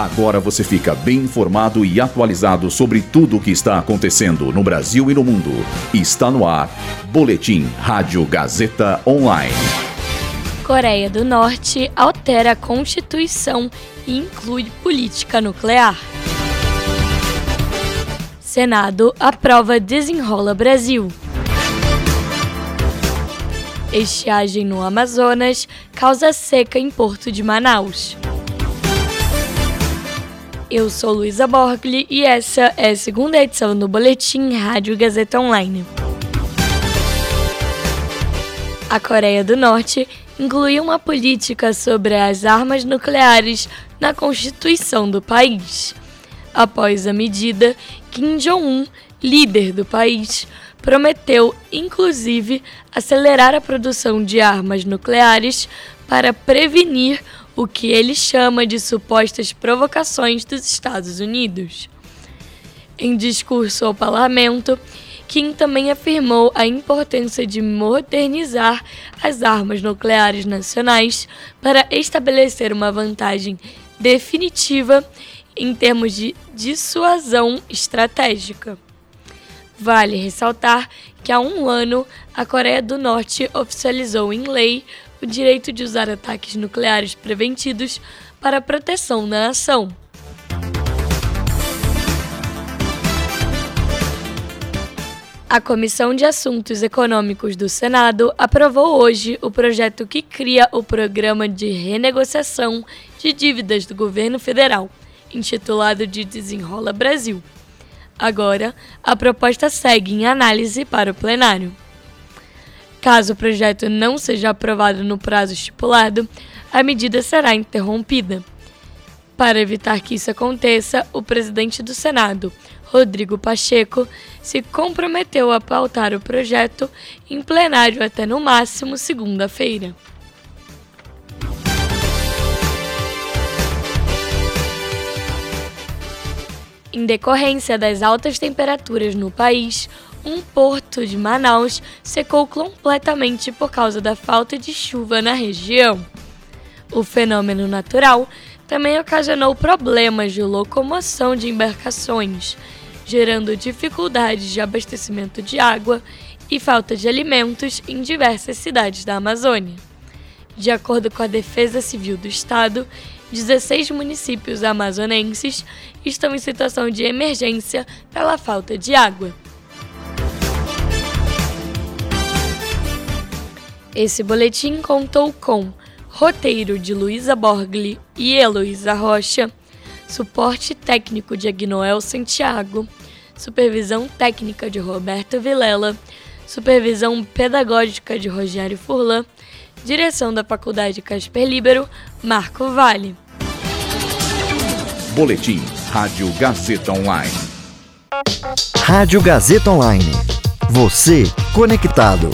Agora você fica bem informado e atualizado sobre tudo o que está acontecendo no Brasil e no mundo. Está no ar. Boletim Rádio Gazeta Online. Coreia do Norte altera a Constituição e inclui política nuclear. Senado aprova Desenrola Brasil. Estiagem no Amazonas causa seca em Porto de Manaus. Eu sou Luísa Borgli e essa é a segunda edição do Boletim Rádio Gazeta Online. A Coreia do Norte incluiu uma política sobre as armas nucleares na Constituição do país. Após a medida, Kim Jong-un, líder do país, prometeu, inclusive, acelerar a produção de armas nucleares para prevenir o que ele chama de supostas provocações dos Estados Unidos. Em discurso ao parlamento, Kim também afirmou a importância de modernizar as armas nucleares nacionais para estabelecer uma vantagem definitiva em termos de dissuasão estratégica. Vale ressaltar que há um ano a Coreia do Norte oficializou em lei o direito de usar ataques nucleares preventidos para a proteção da nação. A Comissão de Assuntos Econômicos do Senado aprovou hoje o projeto que cria o Programa de Renegociação de Dívidas do Governo Federal, intitulado de Desenrola Brasil. Agora, a proposta segue em análise para o plenário. Caso o projeto não seja aprovado no prazo estipulado, a medida será interrompida. Para evitar que isso aconteça, o presidente do Senado, Rodrigo Pacheco, se comprometeu a pautar o projeto em plenário até no máximo segunda-feira. Em decorrência das altas temperaturas no país, um porto de Manaus secou completamente por causa da falta de chuva na região. O fenômeno natural também ocasionou problemas de locomoção de embarcações, gerando dificuldades de abastecimento de água e falta de alimentos em diversas cidades da Amazônia. De acordo com a Defesa Civil do Estado, 16 municípios amazonenses estão em situação de emergência pela falta de água. Esse boletim contou com roteiro de Luísa Borgli e Heloísa Rocha, suporte técnico de Agnoel Santiago, supervisão técnica de Roberto Vilela, supervisão pedagógica de Rogério Furlan Direção da Faculdade Casper Libero, Marco Vale. Boletim Rádio Gazeta Online. Rádio Gazeta Online. Você conectado.